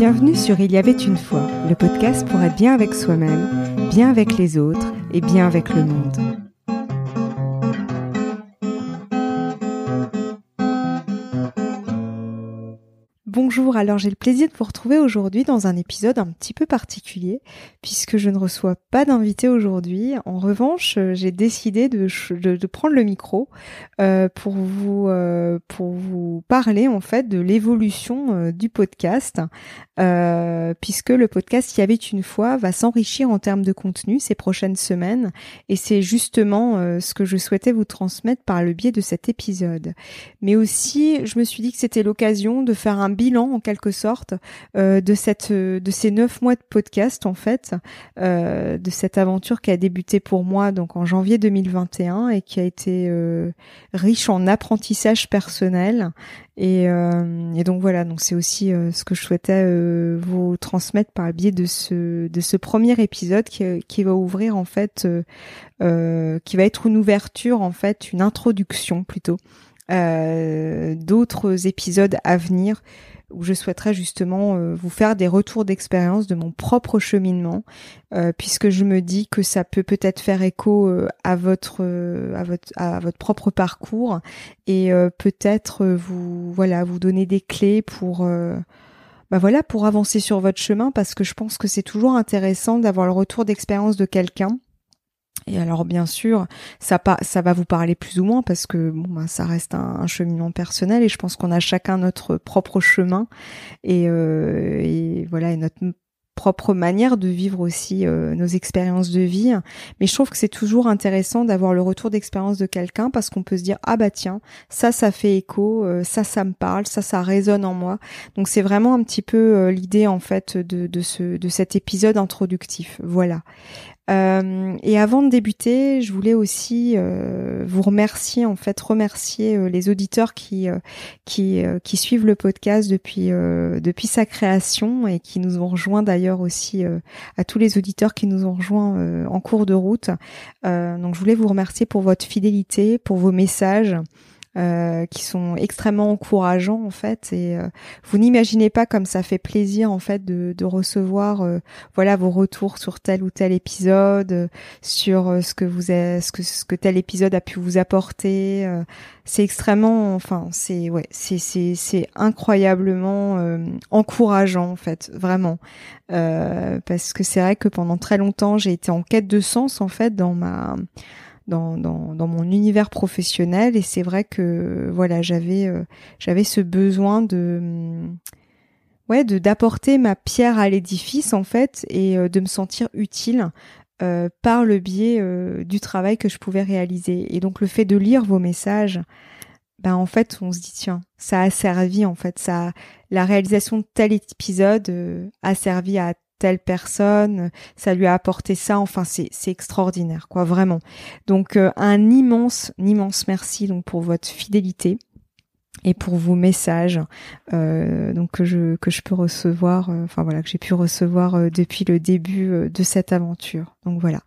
Bienvenue sur Il y avait une fois, le podcast pour être bien avec soi-même, bien avec les autres et bien avec le monde. Bonjour, alors j'ai le plaisir de vous retrouver aujourd'hui dans un épisode un petit peu particulier puisque je ne reçois pas d'invité aujourd'hui. En revanche, euh, j'ai décidé de, prendre le micro euh, pour vous euh, pour vous parler en fait de l'évolution du podcast puisque le podcast y avait une fois va s'enrichir en termes de contenu ces prochaines semaines et c'est justement ce que je souhaitais vous transmettre par le biais de cet épisode. Mais aussi, je me suis dit que c'était l'occasion de faire un bilan en quelque sorte euh, de cette de ces neuf mois de podcast en fait euh, de cette aventure qui a débuté pour moi donc en janvier 2021 et qui a été euh, riche en apprentissage personnel. Et, et donc voilà. Donc c'est aussi ce que je souhaitais vous transmettre par le biais de ce de ce premier épisode qui, qui va ouvrir en fait qui va être une ouverture en fait une introduction plutôt euh, d'autres épisodes à venir où je souhaiterais justement euh, vous faire des retours d'expérience de mon propre cheminement, euh, puisque je me dis que ça peut peut-être faire écho euh, à votre à votre à votre propre parcours et peut-être vous voilà vous donner des clés pour bah voilà pour avancer sur votre chemin parce que je pense que c'est toujours intéressant d'avoir le retour d'expérience de quelqu'un et alors bien sûr, ça, ça va vous parler plus ou moins parce que bon, bah, ça reste un, cheminement personnel et je pense qu'on a chacun notre propre chemin et, euh, et voilà et notre propre manière de vivre aussi euh, nos expériences de vie. Mais je trouve que c'est toujours intéressant d'avoir le retour d'expérience de quelqu'un parce qu'on peut se dire ah bah tiens ça ça fait écho, euh, ça ça me parle, ça ça résonne en moi. Donc c'est vraiment un petit peu euh, l'idée en fait de, de ce de cet épisode introductif. Voilà. Euh, et avant de débuter, je voulais aussi euh, vous remercier, en fait, remercier euh, les auditeurs qui qui, qui suivent le podcast depuis depuis sa création et qui nous ont rejoints d'ailleurs aussi à tous les auditeurs qui nous ont rejoints en cours de route. donc, je voulais vous remercier pour votre fidélité, pour vos messages. Euh, qui sont extrêmement encourageants en fait. Et euh, vous n'imaginez pas comme ça fait plaisir en fait de, de recevoir euh, voilà vos retours sur tel ou tel épisode sur ce que vous ce que ce que tel épisode a pu vous apporter c'est extrêmement enfin c'est ouais c'est c'est c'est incroyablement encourageant en fait vraiment. Parce que c'est vrai que pendant très longtemps j'ai été en quête de sens en fait dans ma dans, mon univers professionnel. Et c'est vrai que voilà j'avais euh, ce besoin de mm, ouais d'apporter ma pierre à l'édifice en fait et euh, de me sentir utile euh, par le biais du travail que je pouvais réaliser. Et donc le fait de lire vos messages ben en fait on se dit tiens ça a servi en fait. Ça la réalisation de tel épisode a servi à telle personne, ça lui a apporté ça. Enfin, c'est extraordinaire, quoi, vraiment. Donc euh, un immense, immense merci donc pour votre fidélité et pour vos messages euh, donc que je que je peux recevoir, euh, enfin voilà que j'ai pu recevoir depuis le début de cette aventure. Donc voilà,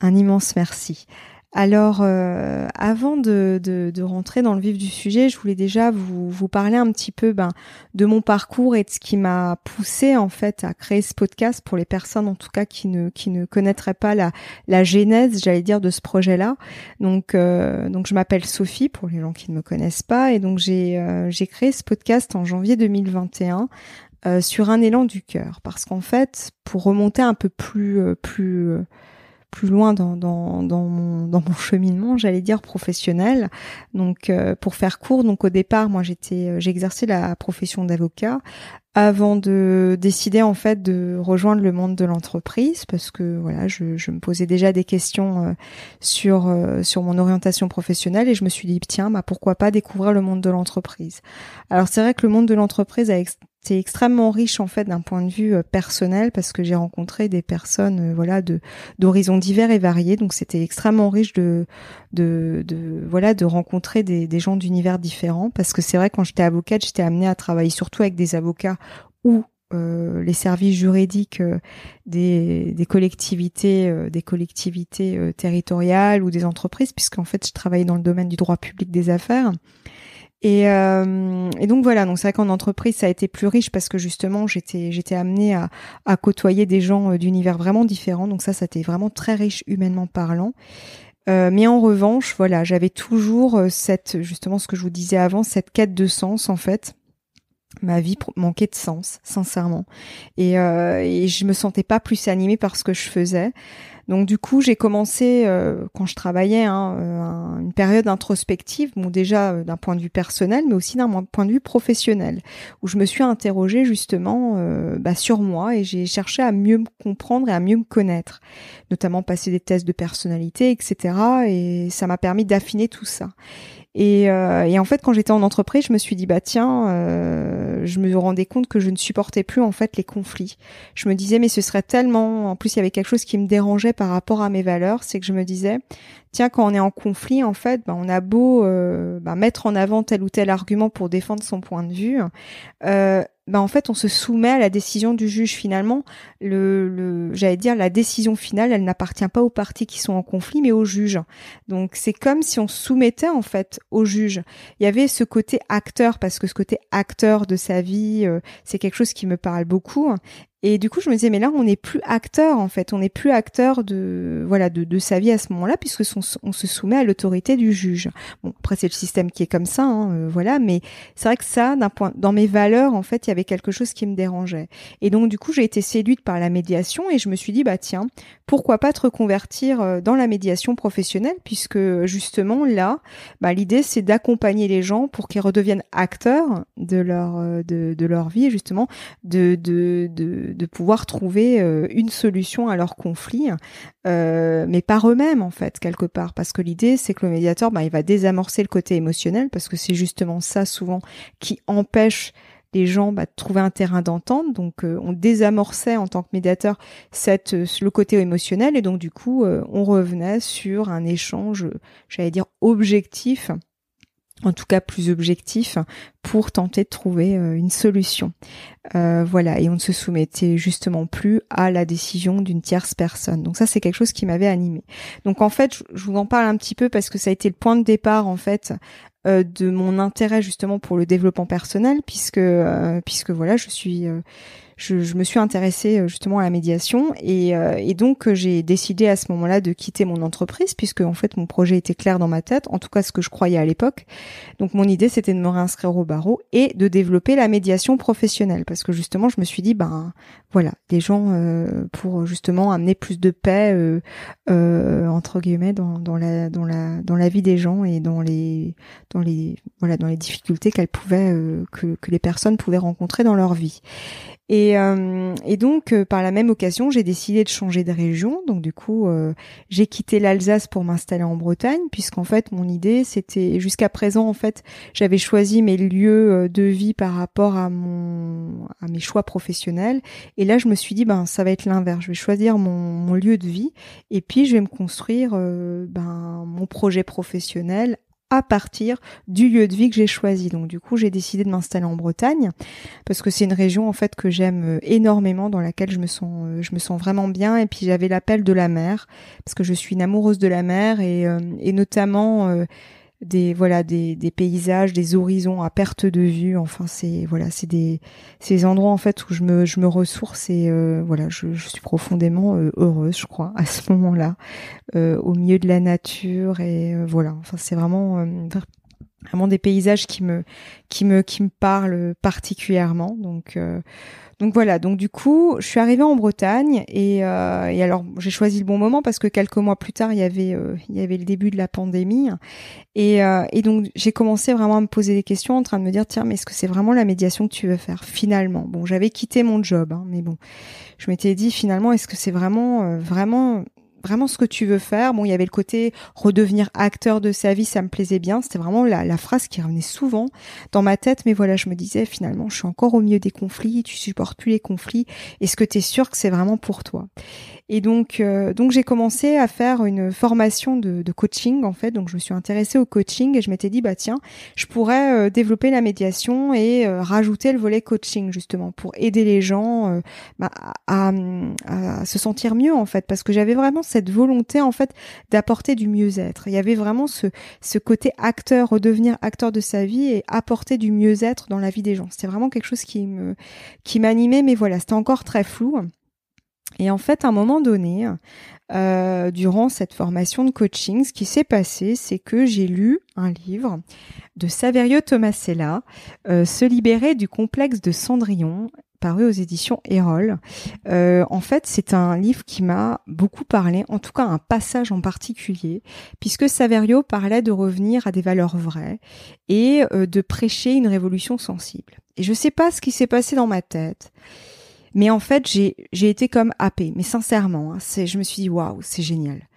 un immense merci. Alors, euh, avant de, de, rentrer dans le vif du sujet, je voulais déjà vous, vous parler un petit peu ben, de mon parcours et de ce qui m'a poussé en fait à créer ce podcast pour les personnes en tout cas qui ne qui ne connaîtraient pas la, la genèse, j'allais dire, de ce projet-là. Donc, euh, donc je m'appelle Sophie pour les gens qui ne me connaissent pas et donc j'ai euh, j'ai créé ce podcast en janvier 2021 sur un élan du cœur parce qu'en fait, pour remonter un peu plus plus plus loin dans, dans, mon, dans mon cheminement, j'allais dire professionnel. Donc, euh, pour faire court, donc au départ, moi, j'étais, euh, j'exerçais la profession d'avocat avant de décider en fait de rejoindre le monde de l'entreprise parce que voilà, je, je, me posais déjà des questions euh, sur sur mon orientation professionnelle et je me suis dit tiens, bah pourquoi pas découvrir le monde de l'entreprise. Alors c'est vrai que le monde de l'entreprise a c'est extrêmement riche en fait d'un point de vue euh, personnel parce que j'ai rencontré des personnes euh, voilà d'horizons divers et variés. Donc c'était extrêmement riche de, de de voilà de rencontrer des, des gens d'univers différents. Parce que c'est vrai quand j'étais avocate j'étais amenée à travailler surtout avec des avocats ou euh, les services juridiques des, des collectivités des collectivités territoriales ou des entreprises puisqu'en fait je travaillais dans le domaine du droit public des affaires Et, euh, et, donc voilà, donc c'est vrai qu'en entreprise ça a été plus riche parce que justement j'étais j'étais amenée à, à côtoyer des gens euh, d'univers vraiment différents. Donc ça, ça a été vraiment très riche humainement parlant. Euh, mais en revanche, voilà, j'avais toujours cette justement ce que je vous disais avant, cette quête de sens en fait. Ma vie manquait de sens, sincèrement, et, euh, et je me sentais pas plus animée par ce que je faisais. Donc du coup, j'ai commencé euh, quand je travaillais hein, euh, une période introspective, bon déjà euh, d'un point de vue personnel, mais aussi d'un point de vue professionnel, où je me suis interrogée justement bah, sur moi et j'ai cherché à mieux me comprendre et à mieux me connaître, notamment passer des tests de personnalité, etc. Et ça m'a permis d'affiner tout ça. Et, euh, et, en fait, quand j'étais en entreprise, je me suis dit bah tiens, euh, je me rendais compte que je ne supportais plus en fait les conflits. Je me disais mais ce serait tellement, en plus il y avait quelque chose qui me dérangeait par rapport à mes valeurs, c'est que je me disais tiens quand on est en conflit en fait, bah, on a beau euh, bah, mettre en avant tel ou tel argument pour défendre son point de vue, bah en fait on se soumet à la décision du juge finalement. Le, le j'allais dire la décision finale elle n'appartient pas aux parties qui sont en conflit mais au juge. Donc c'est comme si on soumettait en fait au juge. Il y avait ce côté acteur parce que ce côté acteur de sa vie euh, c'est quelque chose qui me parle beaucoup et du coup, je me disais, mais là, on n'est plus acteur, en fait. On n'est plus acteur de, voilà, de, sa vie à ce moment-là, puisque on, se soumet à l'autorité du juge. Bon, après, c'est le système qui est comme ça, hein, euh, voilà. Mais c'est vrai que ça, d'un point, dans mes valeurs, en fait, il y avait quelque chose qui me dérangeait. Et donc, du coup, j'ai été séduite par la médiation et je me suis dit, bah, tiens, pourquoi pas te reconvertir euh, dans la médiation professionnelle, puisque justement, là, bah, l'idée, c'est d'accompagner les gens pour qu'ils redeviennent acteurs de leur, euh, de, de leur vie, justement, de, de, de de, pouvoir trouver euh, une solution à leur conflit, euh, mais par eux-mêmes en fait quelque part, parce que l'idée c'est que le médiateur, bah, il va désamorcer le côté émotionnel, parce que c'est justement ça souvent qui empêche les gens bah, de trouver un terrain d'entente. Donc euh, on désamorçait en tant que médiateur le côté émotionnel et donc du coup on revenait sur un échange, j'allais dire objectif en tout cas plus objectif pour tenter de trouver euh, une solution. Euh, voilà, et on ne se soumettait justement plus à la décision d'une tierce personne. Donc ça, c'est quelque chose qui m'avait animé. Donc en fait, je vous en parle un petit peu parce que ça a été le point de départ en fait euh, de mon intérêt justement pour le développement personnel, puisque puisque voilà, je suis je, me suis intéressée euh, justement à la médiation et, euh, et donc euh, j'ai décidé à ce moment-là de quitter mon entreprise puisque en fait mon projet était clair dans ma tête, en tout cas ce que je croyais à l'époque. Donc mon idée c'était de me réinscrire au barreau et de développer la médiation professionnelle parce que justement je me suis dit ben voilà des gens pour justement amener plus de paix entre guillemets dans, dans la dans la dans la vie des gens et dans les dans les voilà dans les difficultés qu'elles pouvaient que que les personnes pouvaient rencontrer dans leur vie. Et, euh, et donc, euh, par la même occasion, j'ai décidé de changer de région. Donc, du coup, euh, j'ai quitté l'Alsace pour m'installer en Bretagne, puisqu'en fait, mon idée, c'était jusqu'à présent, en fait, j'avais choisi mes lieux de vie par rapport à mon, à mes choix professionnels. Et là, je me suis dit, ben, ça va être l'inverse. Je vais choisir mon, mon, lieu de vie, et puis je vais me construire, ben, mon projet professionnel à partir du lieu de vie que j'ai choisi. Donc du coup, j'ai décidé de m'installer en Bretagne parce que c'est une région en fait que j'aime euh, énormément, dans laquelle je me sens, euh, je me sens vraiment bien. Et puis j'avais l'appel de la mer parce que je suis une amoureuse de la mer et, euh, et notamment des voilà des, des, paysages, des horizons à perte de vue. Enfin, c'est voilà, c'est des ces endroits en fait où je me je me ressource et euh, voilà, je, je, suis profondément euh, heureuse, je crois, à ce moment-là, euh, au milieu de la nature et voilà. Enfin, c'est vraiment vraiment des paysages qui me qui me qui me parlent particulièrement. Donc donc voilà, donc du coup, je suis arrivée en Bretagne et, euh, et alors j'ai choisi le bon moment parce que quelques mois plus tard, il y avait euh, il y avait le début de la pandémie. Et, euh, et donc j'ai commencé vraiment à me poser des questions en train de me dire tiens mais est-ce que c'est vraiment la médiation que tu veux faire finalement? Bon, j'avais quitté mon job, hein, mais bon, je m'étais dit finalement est-ce que c'est vraiment euh, vraiment vraiment ce que tu veux faire. Bon, il y avait le côté redevenir acteur de sa vie, ça me plaisait bien. C'était vraiment la, phrase qui revenait souvent dans ma tête. Mais voilà, je me disais finalement, je suis encore au milieu des conflits, tu supportes plus les conflits. Est-ce que tu es sûr que c'est vraiment pour toi? Et donc, euh, donc j'ai commencé à faire une formation de, de, coaching en fait. Donc, je me suis intéressée au coaching et je m'étais dit bah tiens, je pourrais euh, développer la médiation et euh, rajouter le volet coaching justement pour aider les gens bah, à, à, se sentir mieux en fait, parce que j'avais vraiment cette volonté en fait d'apporter du mieux-être. Il y avait vraiment ce, côté acteur, redevenir acteur de sa vie et apporter du mieux-être dans la vie des gens. C'était vraiment quelque chose qui me qui m'animait, mais voilà, c'était encore très flou. Et en fait, à un moment donné, euh, durant cette formation de coaching, ce qui s'est passé, c'est que j'ai lu un livre de Saverio Tomasella, euh, Se libérer du complexe de Cendrillon, paru aux éditions Erol. Euh, en fait, c'est un livre qui m'a beaucoup parlé, en tout cas un passage en particulier, puisque Saverio parlait de revenir à des valeurs vraies et de prêcher une révolution sensible. Et je sais pas ce qui s'est passé dans ma tête. Mais en fait, j'ai été comme happée. Mais sincèrement, hein, je me suis dit waouh, c'est génial.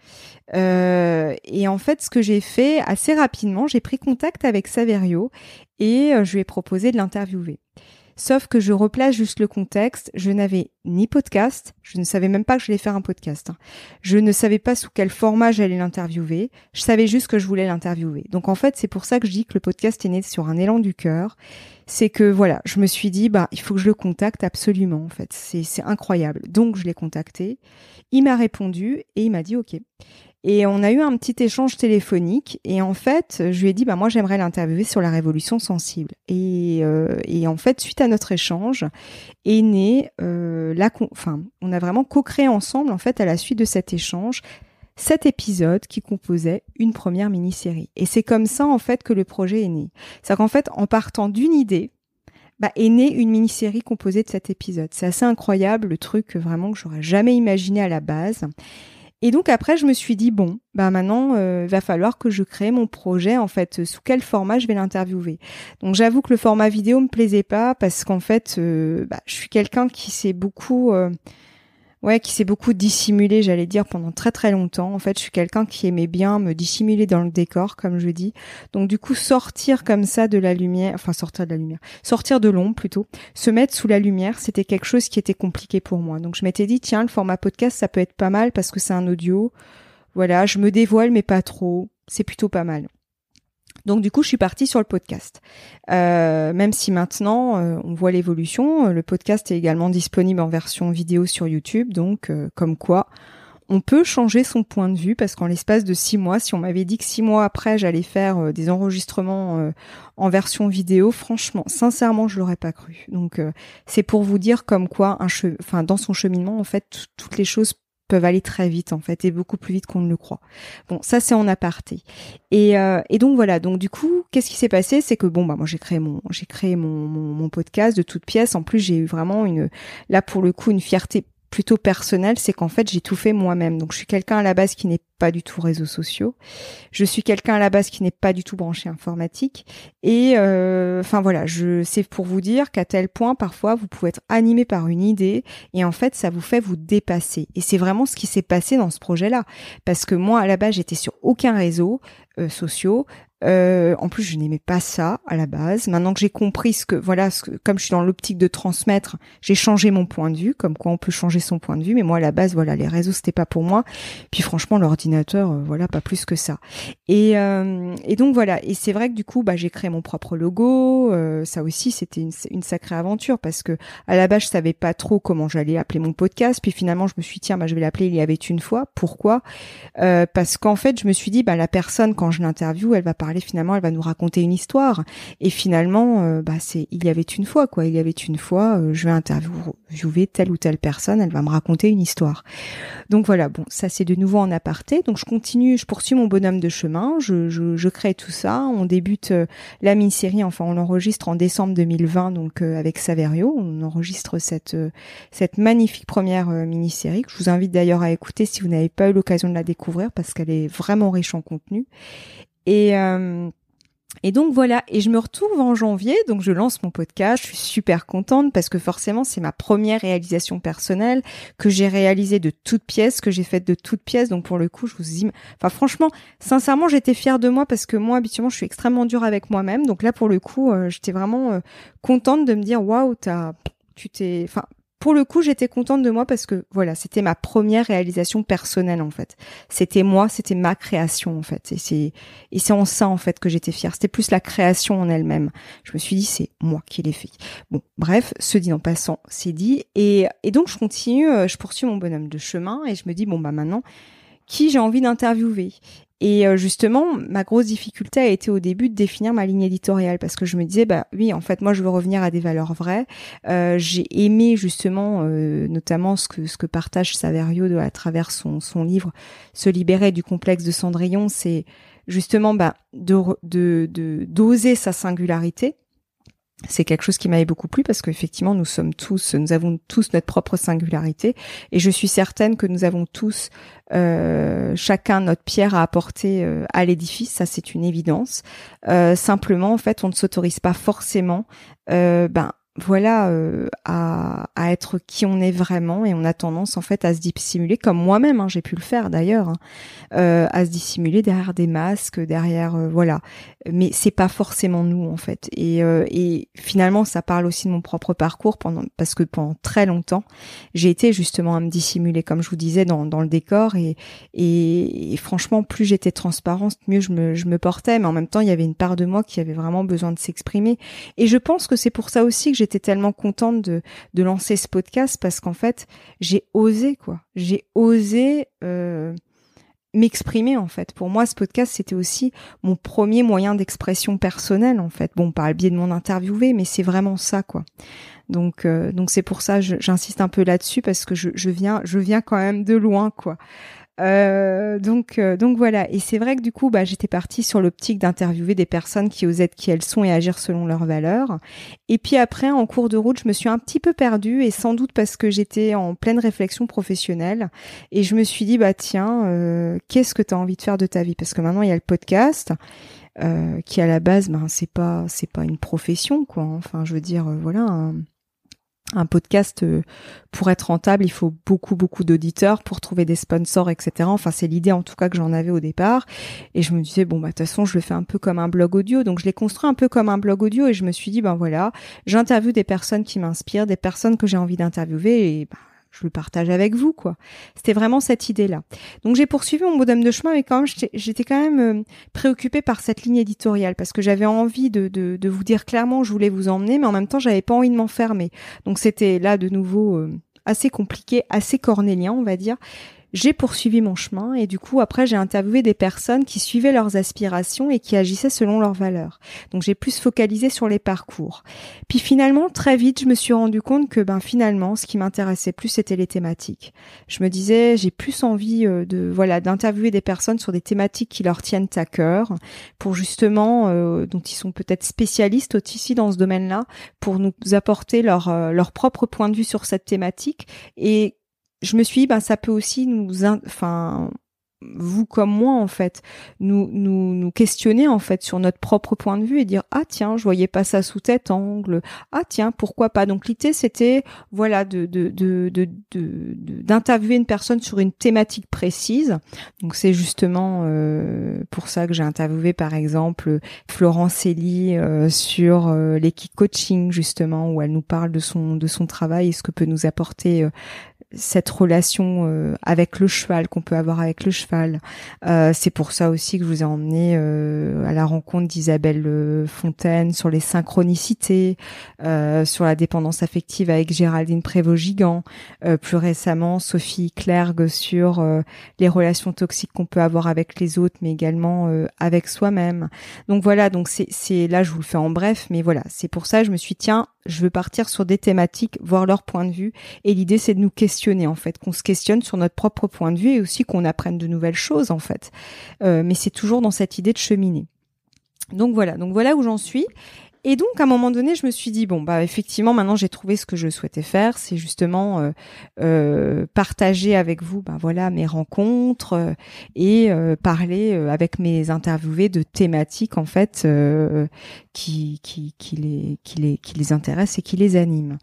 Euh, et en fait, ce que j'ai fait assez rapidement, j'ai pris contact avec Saverio et euh, je lui ai proposé de l'interviewer. Sauf que je replace juste le contexte. Je n'avais ni podcast. Je ne savais même pas que j'allais faire un podcast. Hein. Je ne savais pas sous quel format j'allais l'interviewer. Je savais juste que je voulais l'interviewer. Donc en fait, c'est pour ça que je dis que le podcast est né sur un élan du cœur. C'est que voilà, je me suis dit, bah, il faut que je le contacte absolument. En fait, c'est incroyable. Donc je l'ai contacté. Il m'a répondu et il m'a dit OK. Et on a eu un petit échange téléphonique. Et en fait, je lui ai dit, bah moi j'aimerais l'interviewer sur la révolution sensible. Et, euh, et en fait, suite à notre échange, est né euh, la, enfin, on a vraiment co-créé ensemble en fait à la suite de cet échange cet épisode qui composait une première mini-série. Et c'est comme ça en fait que le projet est né. C'est qu'en fait, en partant d'une idée, bah, est née une mini-série composée de cet épisode. C'est assez incroyable, le truc vraiment que j'aurais jamais imaginé à la base. Et donc après, je me suis dit bon, bah maintenant, euh, il va falloir que je crée mon projet. En fait, sous quel format je vais l'interviewer. Donc j'avoue que le format vidéo me plaisait pas parce qu'en fait, euh, bah, je suis quelqu'un qui s'est beaucoup euh, ouais, qui s'est beaucoup dissimulé, j'allais dire, pendant très très longtemps. En fait, je suis quelqu'un qui aimait bien me dissimuler dans le décor, comme je dis. Donc du coup, sortir comme ça de la lumière, enfin sortir de la lumière, sortir de l'ombre plutôt, se mettre sous la lumière, c'était quelque chose qui était compliqué pour moi. Donc je m'étais dit, tiens, le format podcast, ça peut être pas mal parce que c'est un audio. Voilà, je me dévoile mais pas trop. C'est plutôt pas mal. Donc du coup, je suis partie sur le podcast. Euh, même si maintenant, euh, on voit l'évolution, euh, le podcast est également disponible en version vidéo sur YouTube. Donc, comme quoi, on peut changer son point de vue parce qu'en l'espace de six mois, si on m'avait dit que six mois après, j'allais faire des enregistrements en version vidéo, franchement, sincèrement, je l'aurais pas cru. Donc, c'est pour vous dire comme quoi, dans son cheminement, en fait, toutes les choses peuvent aller très vite en fait et beaucoup plus vite qu'on ne le croit. Bon, ça c'est en aparté. Et, euh, et donc voilà, donc du coup, qu'est-ce qui s'est passé? C'est que bon bah moi j'ai créé mon j'ai créé mon, mon, mon, podcast de toutes pièces. En plus j'ai eu vraiment une là pour le coup une fierté plutôt personnel, c'est qu'en fait j'ai tout fait moi-même. Donc je suis quelqu'un à la base qui n'est pas du tout réseaux sociaux. Je suis quelqu'un à la base qui n'est pas du tout branché informatique. Et euh, enfin voilà, je c'est pour vous dire qu'à tel point parfois vous pouvez être animé par une idée et en fait ça vous fait vous dépasser. Et c'est vraiment ce qui s'est passé dans ce projet-là, parce que moi à la base j'étais sur aucun réseau euh, sociaux. Euh, en plus, je n'aimais pas ça à la base. Maintenant que j'ai compris ce que, voilà, ce que, comme je suis dans l'optique de transmettre, j'ai changé mon point de vue, comme quoi on peut changer son point de vue. Mais moi, à la base, voilà, les réseaux c'était pas pour moi. Puis franchement, euh, voilà, pas plus que ça. Et, euh, et donc voilà. Et c'est vrai que du coup, bah, j'ai créé mon propre logo. Euh, ça aussi, c'était une, sacrée aventure parce que à la base, je savais pas trop comment j'allais appeler mon podcast. Puis finalement, je me suis dit, tiens, bah, je vais l'appeler Il y avait une fois. Pourquoi? Parce qu'en fait, je me suis dit, bah, la personne quand je l'interview, elle va parler finalement, elle va nous raconter une histoire. Et finalement, bah c'est il y avait une fois quoi. Il y avait une fois, je vais interviewer telle ou telle personne, elle va me raconter une histoire. Donc voilà, bon, ça c'est de nouveau en aparté. Donc je continue, je poursuis mon bonhomme de chemin, je, crée tout ça. On débute euh, la mini-série, enfin on l'enregistre en décembre 2020, donc avec Saverio. On enregistre cette cette magnifique première mini-série que je vous invite d'ailleurs à écouter si vous n'avez pas eu l'occasion de la découvrir parce qu'elle est vraiment riche en contenu. Et euh, et donc voilà, et je me retrouve en janvier, donc je lance mon podcast, je suis super contente parce que forcément c'est ma première réalisation personnelle que j'ai réalisée de toutes pièces, que j'ai faite de toutes pièces, donc pour le coup je vous dis, enfin franchement, sincèrement j'étais fière de moi parce que moi habituellement je suis extrêmement dure avec moi-même, donc là pour le coup euh, j'étais vraiment euh, contente de me dire waouh t'as tu t'es, enfin pour le coup, j'étais contente de moi parce que voilà, c'était ma première réalisation personnelle en fait. C'était moi, c'était ma création en fait. Et c'est et c'est en ça en fait que j'étais fière. C'était plus la création en elle-même. Je me suis dit c'est moi qui l'ai fait. Bon, bref, ce dit en passant, c'est dit. Et et donc je continue, euh, je poursuis mon bonhomme de chemin et je me dis bon bah maintenant qui j'ai envie d'interviewer. Et euh, justement, ma grosse difficulté a été au début de définir ma ligne éditoriale parce que je me disais, bah oui, en fait, moi, je veux revenir à des valeurs vraies. Euh, j'ai aimé justement, euh, notamment ce que ce que partage Saverio à travers son son livre, se libérer du complexe de Cendrillon, c'est justement bah, de de d'oser sa singularité c'est quelque chose qui m'avait beaucoup plu parce qu'effectivement nous sommes tous, nous avons tous notre propre singularité et je suis certaine que nous avons tous euh, chacun notre pierre à apporter euh, à l'édifice, ça c'est une évidence. Euh, simplement en fait on ne s'autorise pas forcément ben voilà euh, à, à, être qui on est vraiment et on a tendance en fait à se dissimuler comme moi-même hein, j'ai pu le faire d'ailleurs hein, euh, à se dissimuler derrière des masques derrière euh, voilà. Mais c'est pas forcément nous en fait. Et, et finalement ça parle aussi de mon propre parcours pendant parce que pendant très longtemps j'ai été justement à me dissimuler comme je vous disais dans, dans le décor. Et, et, franchement plus j'étais transparente mieux je me, je me portais. Mais en même temps il y avait une part de moi qui avait vraiment besoin de s'exprimer. Et je pense que c'est pour ça aussi que j'ai j'étais tellement contente de, de lancer ce podcast parce qu'en fait, j'ai osé, quoi. J'ai osé euh, m'exprimer, en fait. Pour moi, ce podcast, c'était aussi mon premier moyen d'expression personnelle, en fait. Bon, par le biais de mon interviewé, mais c'est vraiment ça, quoi. Donc, euh, donc c'est pour ça, j'insiste un peu là-dessus parce que je, je viens, je viens quand même de loin, quoi. Euh, donc, euh, donc voilà. Et c'est vrai que du coup, bah, j'étais partie sur l'optique d'interviewer des personnes qui osent être qui elles sont et agir selon leurs valeurs. Et puis après, en cours de route, je me suis un petit peu perdue et sans doute parce que j'étais en pleine réflexion professionnelle. Et je me suis dit, bah tiens, euh, qu'est-ce que tu as envie de faire de ta vie? Parce que maintenant, il y a le podcast. qui à la base ben c'est pas c'est pas une profession quoi enfin je veux dire voilà un podcast euh, pour être rentable, il faut beaucoup beaucoup d'auditeurs pour trouver des sponsors, etc. Enfin, c'est l'idée en tout cas que j'en avais au départ. Et je me disais bon bah de toute façon, je le fais un peu comme un blog audio, donc je l'ai construit un peu comme un blog audio. Et je me suis dit ben voilà, j'interviewe des personnes qui m'inspirent, des personnes que j'ai envie d'interviewer et ben, je le partage avec vous, quoi. C'était vraiment cette idée-là. Donc j'ai poursuivi mon modem de chemin, mais quand même, j'étais quand même euh, préoccupée par cette ligne éditoriale parce que j'avais envie de, vous dire clairement, je voulais vous emmener, mais en même temps, j'avais pas envie de m'enfermer. Donc c'était là de nouveau euh, assez compliqué, assez cornélien, on va dire j'ai poursuivi mon chemin et du coup après j'ai interviewé des personnes qui suivaient leurs aspirations et qui agissaient selon leurs valeurs. Donc j'ai plus focalisé sur les parcours. Puis finalement très vite je me suis rendu compte que ben finalement ce qui m'intéressait plus c'était les thématiques. Je me disais j'ai plus envie euh, de voilà d'interviewer des personnes sur des thématiques qui leur tiennent à cœur pour justement euh, dont ils sont peut-être spécialistes aussi dans ce domaine-là pour nous apporter leur euh, leur propre point de vue sur cette thématique et je me suis dit, ben, ça peut aussi nous, enfin, vous comme moi en fait nous nous nous questionner en fait sur notre propre point de vue et dire ah tiens je voyais pas ça sous cet angle. Ah tiens pourquoi pas? Donc l'idée c'était voilà de de de de d'interviewer une personne sur une thématique précise. Donc c'est justement euh, pour ça que j'ai interviewé par exemple Florence Elie euh, sur euh, l'équipe coaching justement où elle nous parle de son de son travail et ce que peut nous apporter cette relation euh, avec le cheval qu'on peut avoir avec le cheval. Euh, c'est pour ça aussi que je vous ai emmené euh, à la rencontre d'Isabelle Fontaine sur les synchronicités, sur la dépendance affective avec Géraldine Prévost-Gigant, plus récemment Sophie Clergue sur les relations toxiques qu'on peut avoir avec les autres, mais également avec soi-même. Donc voilà, donc c'est là je vous le fais en bref, mais voilà, c'est pour ça que je me suis tiens, je veux partir sur des thématiques, voir leur point de vue, et l'idée c'est de nous questionner en fait, qu'on se questionne sur notre propre point de vue et aussi qu'on apprenne de nouvelles choses en fait. Euh, mais c'est toujours dans cette idée de cheminer. Donc voilà, donc voilà où j'en suis. Et donc à un moment donné, je me suis dit bon bah effectivement maintenant j'ai trouvé ce que je souhaitais faire, c'est justement euh, euh, partager avec vous bah voilà mes rencontres euh, et parler avec mes interviewés de thématiques en fait qui qui les qui les qui les intéressent et qui les animent.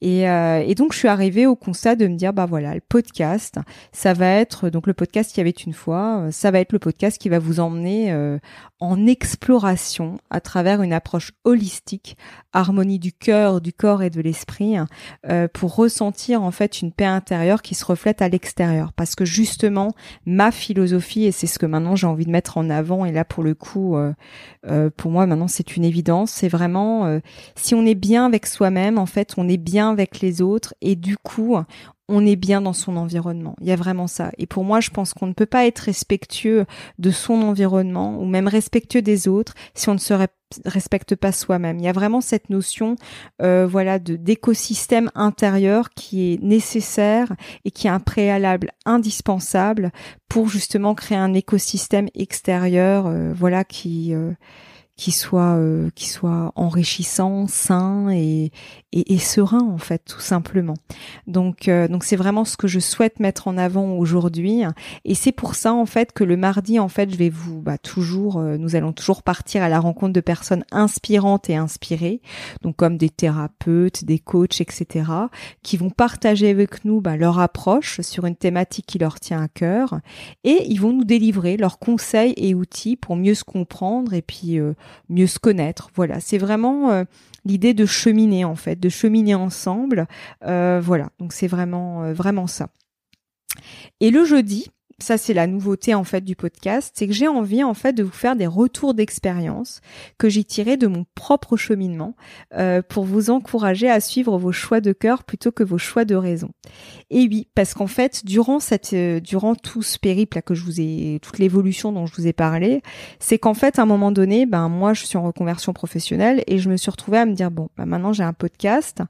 Et, et donc je suis arrivée au constat de me dire bah voilà le podcast ça va être donc le podcast qui avait une fois ça va être le podcast qui va vous emmener en exploration à travers une approche holistique, harmonie du cœur, du corps et de l'esprit, hein, euh, pour ressentir en fait une paix intérieure qui se reflète à l'extérieur. Parce que justement, ma philosophie, et c'est ce que maintenant j'ai envie de mettre en avant, et là pour le coup, euh, euh, pour moi maintenant c'est une évidence, c'est vraiment si on est bien avec soi-même, en fait, on est bien avec les autres, et du coup, on est bien dans son environnement. Il y a vraiment ça. Et pour moi, je pense qu'on ne peut pas être respectueux de son environnement ou même respectueux des autres si on ne se respecte pas soi-même. Il y a vraiment cette notion, euh, voilà, de d'écosystème intérieur qui est nécessaire et qui est un préalable indispensable pour justement créer un écosystème extérieur, euh, voilà, qui euh, qui soit qui soit enrichissant, sain et, et, et, serein en fait tout simplement. Donc euh, donc c'est vraiment ce que je souhaite mettre en avant aujourd'hui et c'est pour ça en fait que le mardi en fait je vais vous bah toujours euh, nous allons toujours partir à la rencontre de personnes inspirantes et inspirées donc comme des thérapeutes, des coachs etc qui vont partager avec nous bah, leur approche sur une thématique qui leur tient à cœur et ils vont nous délivrer leurs conseils et outils pour mieux se comprendre et puis mieux se connaître. Voilà, c'est vraiment euh, l'idée de cheminer en fait, de cheminer ensemble. Euh, voilà, donc c'est vraiment euh, vraiment ça. Et le jeudi, ça c'est la nouveauté en fait du podcast, c'est que j'ai envie en fait de vous faire des retours d'expérience que j'ai tirés de mon propre cheminement euh, pour vous encourager à suivre vos choix de cœur plutôt que vos choix de raison. Et oui, parce qu'en fait durant cette euh, durant tout ce périple là que je vous ai toute l'évolution dont je vous ai parlé, c'est qu'en fait à un moment donné, ben moi je suis en reconversion professionnelle et je me suis retrouvée à me dire bon, ben maintenant j'ai un podcast,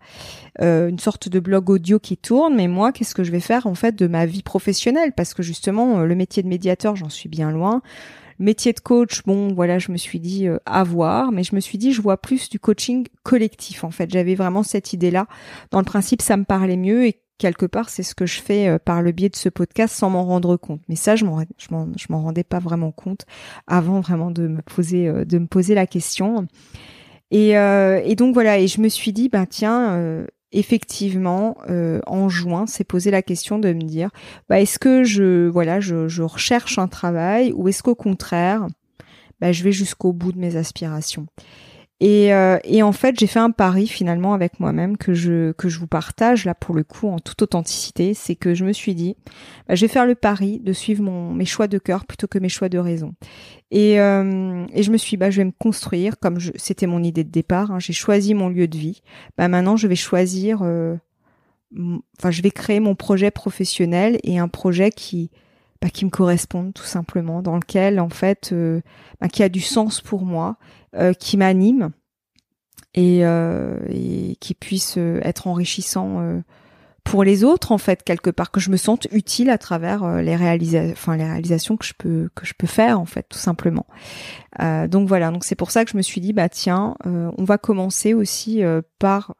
euh, une sorte de blog audio qui tourne, mais moi qu'est-ce que je vais faire en fait de ma vie professionnelle? Parce que justement euh, le métier de médiateur, j'en suis bien loin. Métier de coach, bon, voilà, je me suis dit euh, à voir, mais je me suis dit, je vois plus du coaching collectif. En fait, j'avais vraiment cette idée-là. Dans le principe, ça me parlait mieux et quelque part, c'est ce que je fais euh, par le biais de ce podcast sans m'en rendre compte. Mais ça, je m'en, je m'en, rendais pas vraiment compte avant vraiment de me poser, de me poser la question. Et, donc voilà, et je me suis dit, ben tiens, effectivement, euh, en juin, s'est posé la question de me dire, bah, est-ce que je, voilà, je, je recherche un travail ou est-ce qu'au contraire, bah, je vais jusqu'au bout de mes aspirations? Et, euh, et en fait, j'ai fait un pari finalement avec moi-même que je que je vous partage là pour le coup en toute authenticité, c'est que je me suis dit, bah, je vais faire le pari de suivre mon mes choix de cœur plutôt que mes choix de raison. Et, euh, et je me suis, bah, je vais me construire comme c'était mon idée de départ. Hein, j'ai choisi mon lieu de vie. Bah maintenant, je vais choisir. Euh, enfin, je vais créer mon projet professionnel et un projet qui bah, qui me corresponde tout simplement, dans lequel en fait, euh, bah, qui a du sens pour moi, qui m'anime et, euh, qui puisse être enrichissant pour les autres en fait quelque part que je me sente utile à travers les réalisations enfin les réalisations que je peux que je peux faire en fait tout simplement. Donc voilà. Donc c'est pour ça que je me suis dit bah tiens on va commencer aussi par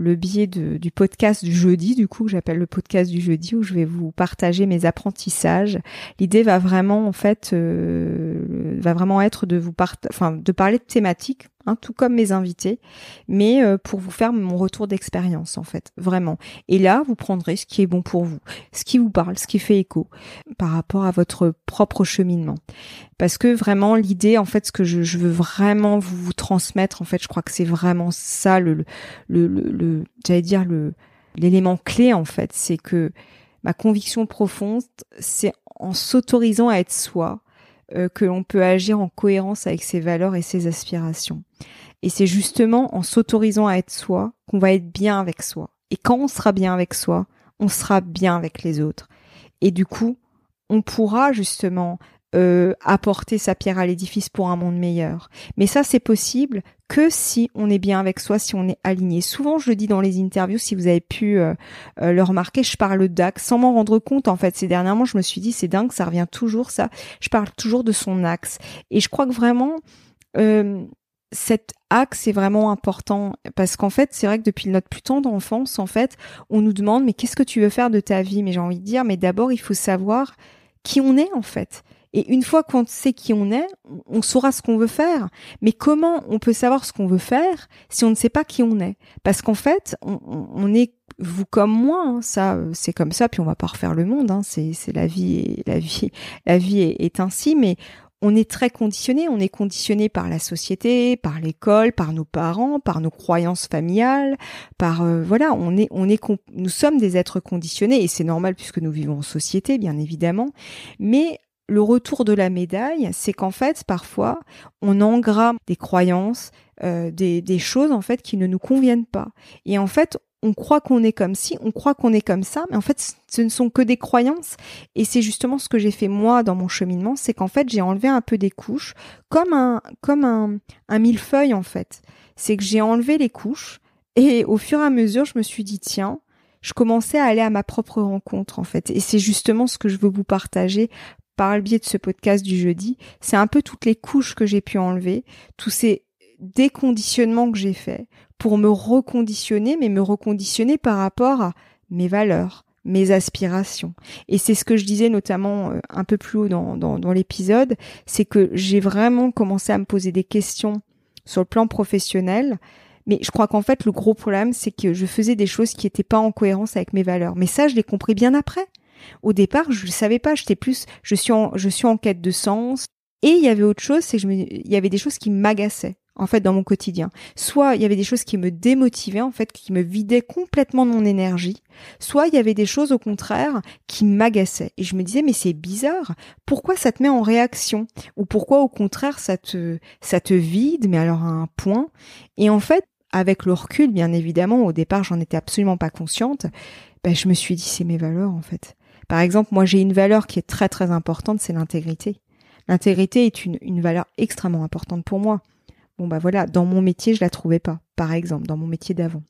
le biais du podcast du jeudi, du coup, j'appelle le podcast du jeudi, où je vais vous partager mes apprentissages. L'idée va vraiment, en fait, euh, va vraiment être de vous enfin, de parler de thématiques Hein, tout comme mes invités, mais euh, pour vous faire mon retour d'expérience en fait, vraiment. Et là, vous prendrez ce qui est bon pour vous, ce qui vous parle, ce qui fait écho par rapport à votre propre cheminement. Parce que vraiment, l'idée, en fait, ce que je, veux vraiment vous, transmettre, en fait, je crois que c'est vraiment ça le, le, le, le j'allais dire le l'élément clé en fait, c'est que ma conviction profonde, c'est en s'autorisant à être soi, euh, que l'on peut agir en cohérence avec ses valeurs et ses aspirations. Et c'est justement en s'autorisant à être soi qu'on va être bien avec soi. Et quand on sera bien avec soi, on sera bien avec les autres. Et du coup, on pourra justement euh, apporter sa pierre à l'édifice pour un monde meilleur. Mais ça, c'est possible que si on est bien avec soi, si on est aligné. Souvent, je le dis dans les interviews, si vous avez pu euh, euh, le remarquer, je parle d'axe sans m'en rendre compte. En fait, ces dernièrement, je me suis dit, c'est dingue, ça revient toujours, ça. Je parle toujours de son axe. Et je crois que vraiment, cet axe est vraiment important parce qu'en fait, c'est vrai que depuis notre plus tendre enfance, en fait, on nous demande, mais qu'est-ce que tu veux faire de ta vie? Mais j'ai envie de dire, mais d'abord, il faut savoir qui on est, en fait. Et une fois qu'on sait qui on est, on saura ce qu'on veut faire. Mais comment on peut savoir ce qu'on veut faire si on ne sait pas qui on est? Parce qu'en fait, on, est vous comme moi, hein, ça c'est comme ça. Puis on va pas refaire le monde. Hein, c'est la vie, la vie, la vie est, ainsi. Mais on est très conditionné. On est conditionné par la société, par l'école, par nos parents, par nos croyances familiales, par euh, voilà. On est, on est, nous sommes des êtres conditionnés et c'est normal puisque nous vivons en société, bien évidemment. Mais le retour de la médaille, c'est qu'en fait, parfois, on engramme des croyances, euh, des, choses en fait qui ne nous conviennent pas. Et en fait, on croit qu'on est comme ci, on croit qu'on est comme ça, mais en fait, ce ne sont que des croyances. Et c'est justement ce que j'ai fait moi dans mon cheminement, c'est qu'en fait, j'ai enlevé un peu des couches, comme un, comme un millefeuille en fait. C'est que j'ai enlevé les couches et au fur et à mesure, je me suis dit tiens, je commençais à aller à ma propre rencontre en fait. Et c'est justement ce que je veux vous partager par le biais de ce podcast du jeudi. C'est un peu toutes les couches que j'ai pu enlever, tous ces déconditionnements que j'ai faits pour me reconditionner, mais me reconditionner par rapport à mes valeurs, mes aspirations. Et c'est ce que je disais notamment euh, un peu plus haut dans, dans, dans l'épisode, c'est que j'ai vraiment commencé à me poser des questions sur le plan professionnel. Mais je crois qu'en fait, le gros problème, c'est que je faisais des choses qui n'étaient pas en cohérence avec mes valeurs. Mais ça, je l'ai compris bien après. Au départ, je ne savais pas. J'étais plus, je suis en, je suis en quête de sens. Et il y avait autre chose, c'est que je me, il y avait des choses qui m'agaçaient en fait dans mon quotidien. Soit il y avait des choses qui me démotivaient en fait, qui me vidaient complètement de mon énergie, soit il y avait des choses au contraire qui m'agaçaient et je me disais mais c'est bizarre, pourquoi ça te met en réaction? Ou pourquoi au contraire ça te ça te vide mais alors à un point? Et en fait avec le recul bien évidemment au départ j'en étais absolument pas consciente, ben, je me suis dit c'est mes valeurs en fait. Par exemple, moi j'ai une valeur qui est très très importante, c'est l'intégrité. L'intégrité est une, valeur extrêmement importante pour moi. Bon bah voilà, dans mon métier, je la trouvais pas, par exemple, dans mon métier d'avant.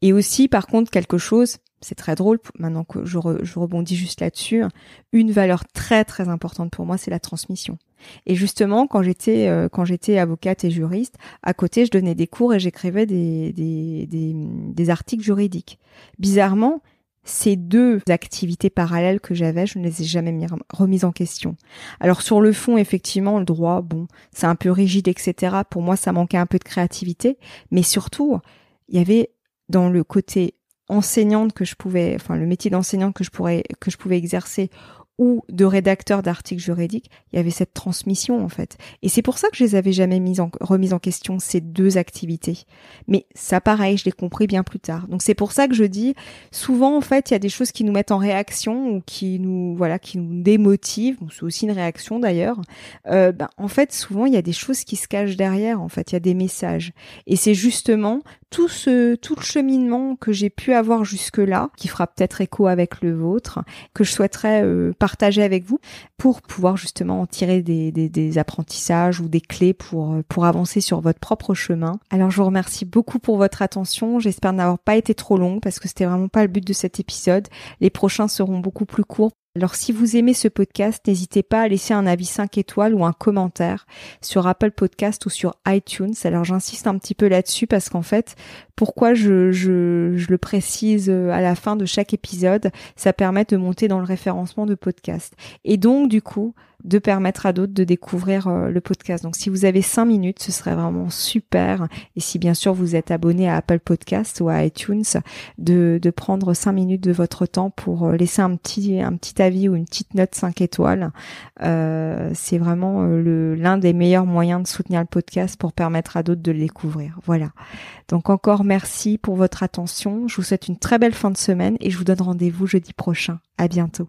Et aussi, par contre, quelque chose, c'est très drôle, maintenant que je, rebondis juste là-dessus, une valeur très très importante pour moi, c'est la transmission. Et justement, quand j'étais euh, quand j'étais avocate et juriste, à côté, je donnais des cours et j'écrivais des, des articles juridiques. Bizarrement, ces deux activités parallèles que j'avais, je ne les ai jamais mis, remises en question. Alors sur le fond, effectivement, le droit, bon, c'est un peu rigide, etc. Pour moi, ça manquait un peu de créativité, mais surtout, il y avait dans le côté enseignante que je pouvais, enfin le métier d'enseignante que je que je pouvais exercer ou de rédacteur d'articles juridiques, il y avait cette transmission en fait. Et c'est pour ça que je les avais jamais mis en, remises en question ces deux activités. Mais ça pareil, je l'ai compris bien plus tard. Donc c'est pour ça que je dis souvent en fait, il y a des choses qui nous mettent en réaction ou qui nous voilà, qui nous démotivent, c'est aussi une réaction d'ailleurs. Euh, ben, en fait, souvent il y a des choses qui se cachent derrière en fait, il y a des messages. Et c'est justement tout ce tout le cheminement que j'ai pu avoir jusque là, qui fera peut-être écho avec le vôtre, que je souhaiterais euh, avec vous pour pouvoir justement en tirer des, apprentissages ou des clés pour euh, pour avancer sur votre propre chemin. Alors je vous remercie beaucoup pour votre attention. J'espère n'avoir pas été trop long parce que c'était vraiment pas le but de cet épisode. Les prochains seront beaucoup plus courts alors si vous aimez ce podcast, n'hésitez pas à laisser un avis 5 étoiles ou un commentaire sur Apple Podcast ou sur iTunes. Alors j'insiste un petit peu là-dessus parce qu'en fait, pourquoi je, je, je, le précise euh, à la fin de chaque épisode, ça permet de monter dans le référencement de podcast. Et donc du coup, de permettre à d'autres de découvrir euh, le podcast. Donc si vous avez cinq minutes, ce serait vraiment super. Et si bien sûr vous êtes abonné à Apple Podcast ou à iTunes, de, prendre cinq minutes de votre temps pour euh, laisser un petit un petit avis ou une petite note 5 étoiles. Euh, c'est vraiment l'un des meilleurs moyens de soutenir le podcast pour permettre à d'autres de le découvrir. Voilà. Donc encore merci pour votre attention. Je vous souhaite une très belle fin de semaine et je vous donne rendez-vous jeudi prochain. À bientôt.